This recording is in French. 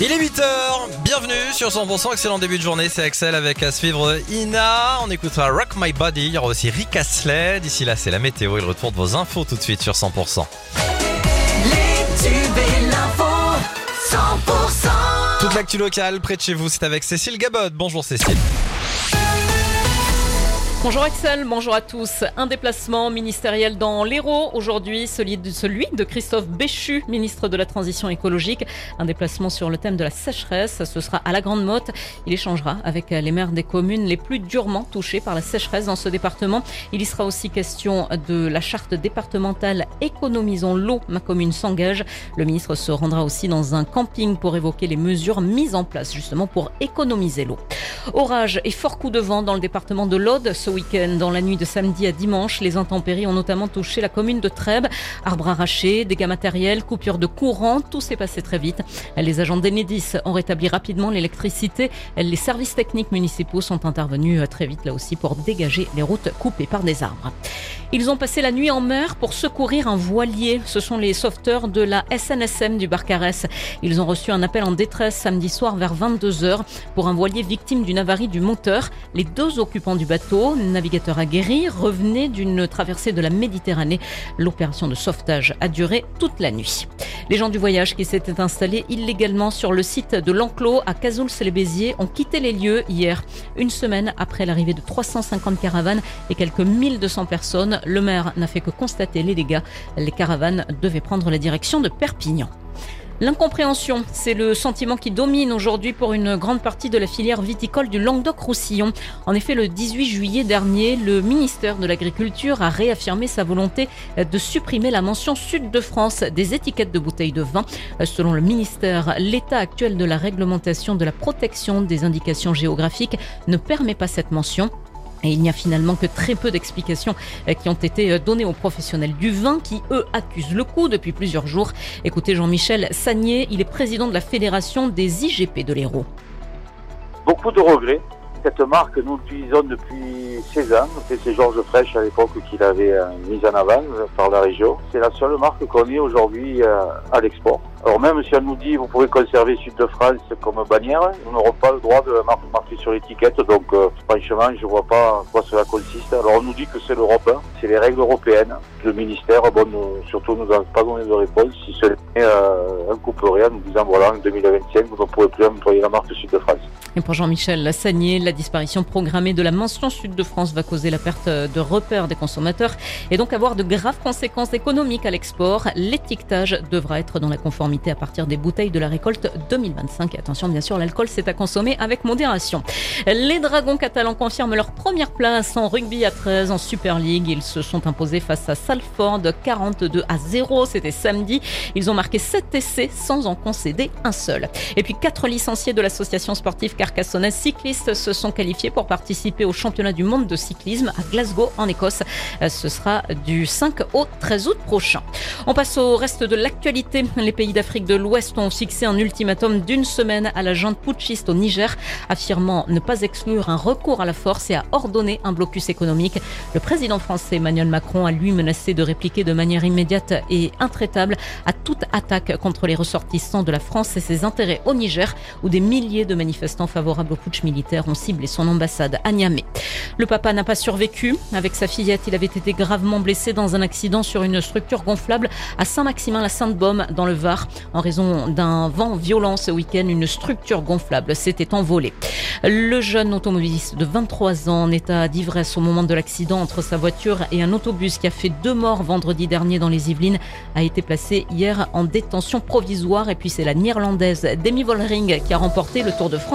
Il est 8h, bienvenue sur 100%, excellent début de journée, c'est Axel avec à suivre Ina, on écoutera Rock My Body, il y aura aussi Rick Astley, d'ici là c'est la météo. Et le retour de vos infos tout de suite sur 100%. Les tubes et l'info 100% Toute l'actu locale près de chez vous, c'est avec Cécile Gabot, bonjour Cécile. Bonjour Axel, bonjour à tous. Un déplacement ministériel dans l'Hérault aujourd'hui, celui de, Christophe Béchu, ministre de la Transition écologique. Un déplacement sur le thème de la sécheresse, ce sera à la Grande Motte. Il échangera avec les maires des communes les plus durement touchées par la sécheresse dans ce département. Il y sera aussi question de la charte départementale Économisons l'eau, ma commune s'engage. Le ministre se rendra aussi dans un camping pour évoquer les mesures mises en place justement pour économiser l'eau. Orage et fort coup de vent dans le département de l'Aude Dans la nuit de samedi à dimanche, les intempéries ont notamment touché la commune de Trèbes. Arbres arrachés, dégâts matériels, coupures de courant, tout s'est passé très vite. Les agents d'Enedis ont rétabli rapidement l'électricité. Les services techniques municipaux sont intervenus très vite là aussi pour dégager les routes coupées par des arbres. Ils ont passé la nuit en mer pour secourir un voilier. Ce sont les sauveteurs de la SNSM du Barcarès. Ils ont reçu un appel en détresse samedi soir vers 22h pour un voilier victime d'une avarie du moteur. Les deux occupants du bateau, navigateur aguerri, revenaient d'une traversée de la Méditerranée. L'opération de sauvetage a duré toute la nuit. Les gens du voyage qui s'étaient installés illégalement sur le site de l'enclos à Cazouls-les-Béziers ont quitté les lieux hier, une semaine après l'arrivée de 350 caravanes et quelques 1200 personnes. Le maire n'a fait que constater les dégâts. Les caravanes devaient prendre la direction de Perpignan. L'incompréhension, c'est le sentiment qui domine aujourd'hui pour une grande partie de la filière viticole du Languedoc-Roussillon. En effet, le 18 juillet dernier, le ministère de l'Agriculture a réaffirmé sa volonté de supprimer la mention Sud de France des étiquettes de bouteilles de vin. Selon le ministère, l'état actuel de la réglementation de la protection des indications géographiques ne permet pas cette mention. Et il n'y a finalement que très peu d'explications euh, qui ont été euh, données aux professionnels du vin qui, eux, accusent le coup depuis plusieurs jours. Écoutez Jean-Michel Sagnier, il est président de la Fédération des IGP de l'Hérault. Beaucoup de regrets. Cette marque, nous l'utilisons depuis 16 ans. C'est Georges Fraîche à l'époque qui l'avait euh, mise en avant par la région. C'est la seule marque qu'on ait aujourd'hui à l'export. Alors même si on nous dit vous pouvez conserver Sud de France comme bannière, nous n'aurons pas le droit de marquer sur l'étiquette. Donc euh, franchement, je vois pas en quoi cela consiste. Alors on nous dit que c'est l'Europe, hein. c'est les règles européennes. Le ministère, bon, nous, surtout nous a pas donné de réponse. Si ce n'est euh, un couperait en nous disant voilà en 2025 vous ne pourrez plus employer la marque Sud de France. Et pour Jean-Michel Lassagnier, la disparition programmée de la mention Sud de France va causer la perte de repères des consommateurs et donc avoir de graves conséquences économiques à l'export. L'étiquetage devra être dans la conformité à partir des bouteilles de la récolte 2025. attention, bien sûr, l'alcool, c'est à consommer avec modération. Les Dragons catalans confirment leur première place en rugby à 13 en Super League. Ils se sont imposés face à Salford 42 à 0. C'était samedi. Ils ont marqué 7 essais sans en concéder un seul. Et puis, quatre licenciés de l'association sportive carcassonnaise cyclistes se sont qualifiés pour participer au championnat du monde de cyclisme à Glasgow en Écosse. Ce sera du 5 au 13 août prochain. On passe au reste de l'actualité. Les pays d'Afrique d'Afrique de l'Ouest ont fixé un ultimatum d'une semaine à la junte putschiste au Niger, affirmant ne pas exclure un recours à la force et à ordonner un blocus économique. Le président français Emmanuel Macron a lui menacé de répliquer de manière immédiate et intraitable à toute attaque contre les ressortissants de la France et ses intérêts au Niger, où des milliers de manifestants favorables au putsch militaire ont ciblé son ambassade à Niamey. Le papa n'a pas survécu. Avec sa fillette, il avait été gravement blessé dans un accident sur une structure gonflable à Saint-Maximin-la-Sainte-Baume dans le Var. En raison d'un vent violent ce week-end, une structure gonflable s'était envolée. Le jeune automobiliste de 23 ans en état d'ivresse au moment de l'accident entre sa voiture et un autobus qui a fait deux morts vendredi dernier dans les Yvelines a été placé hier en détention provisoire. Et puis c'est la néerlandaise Demi Vollering qui a remporté le Tour de France.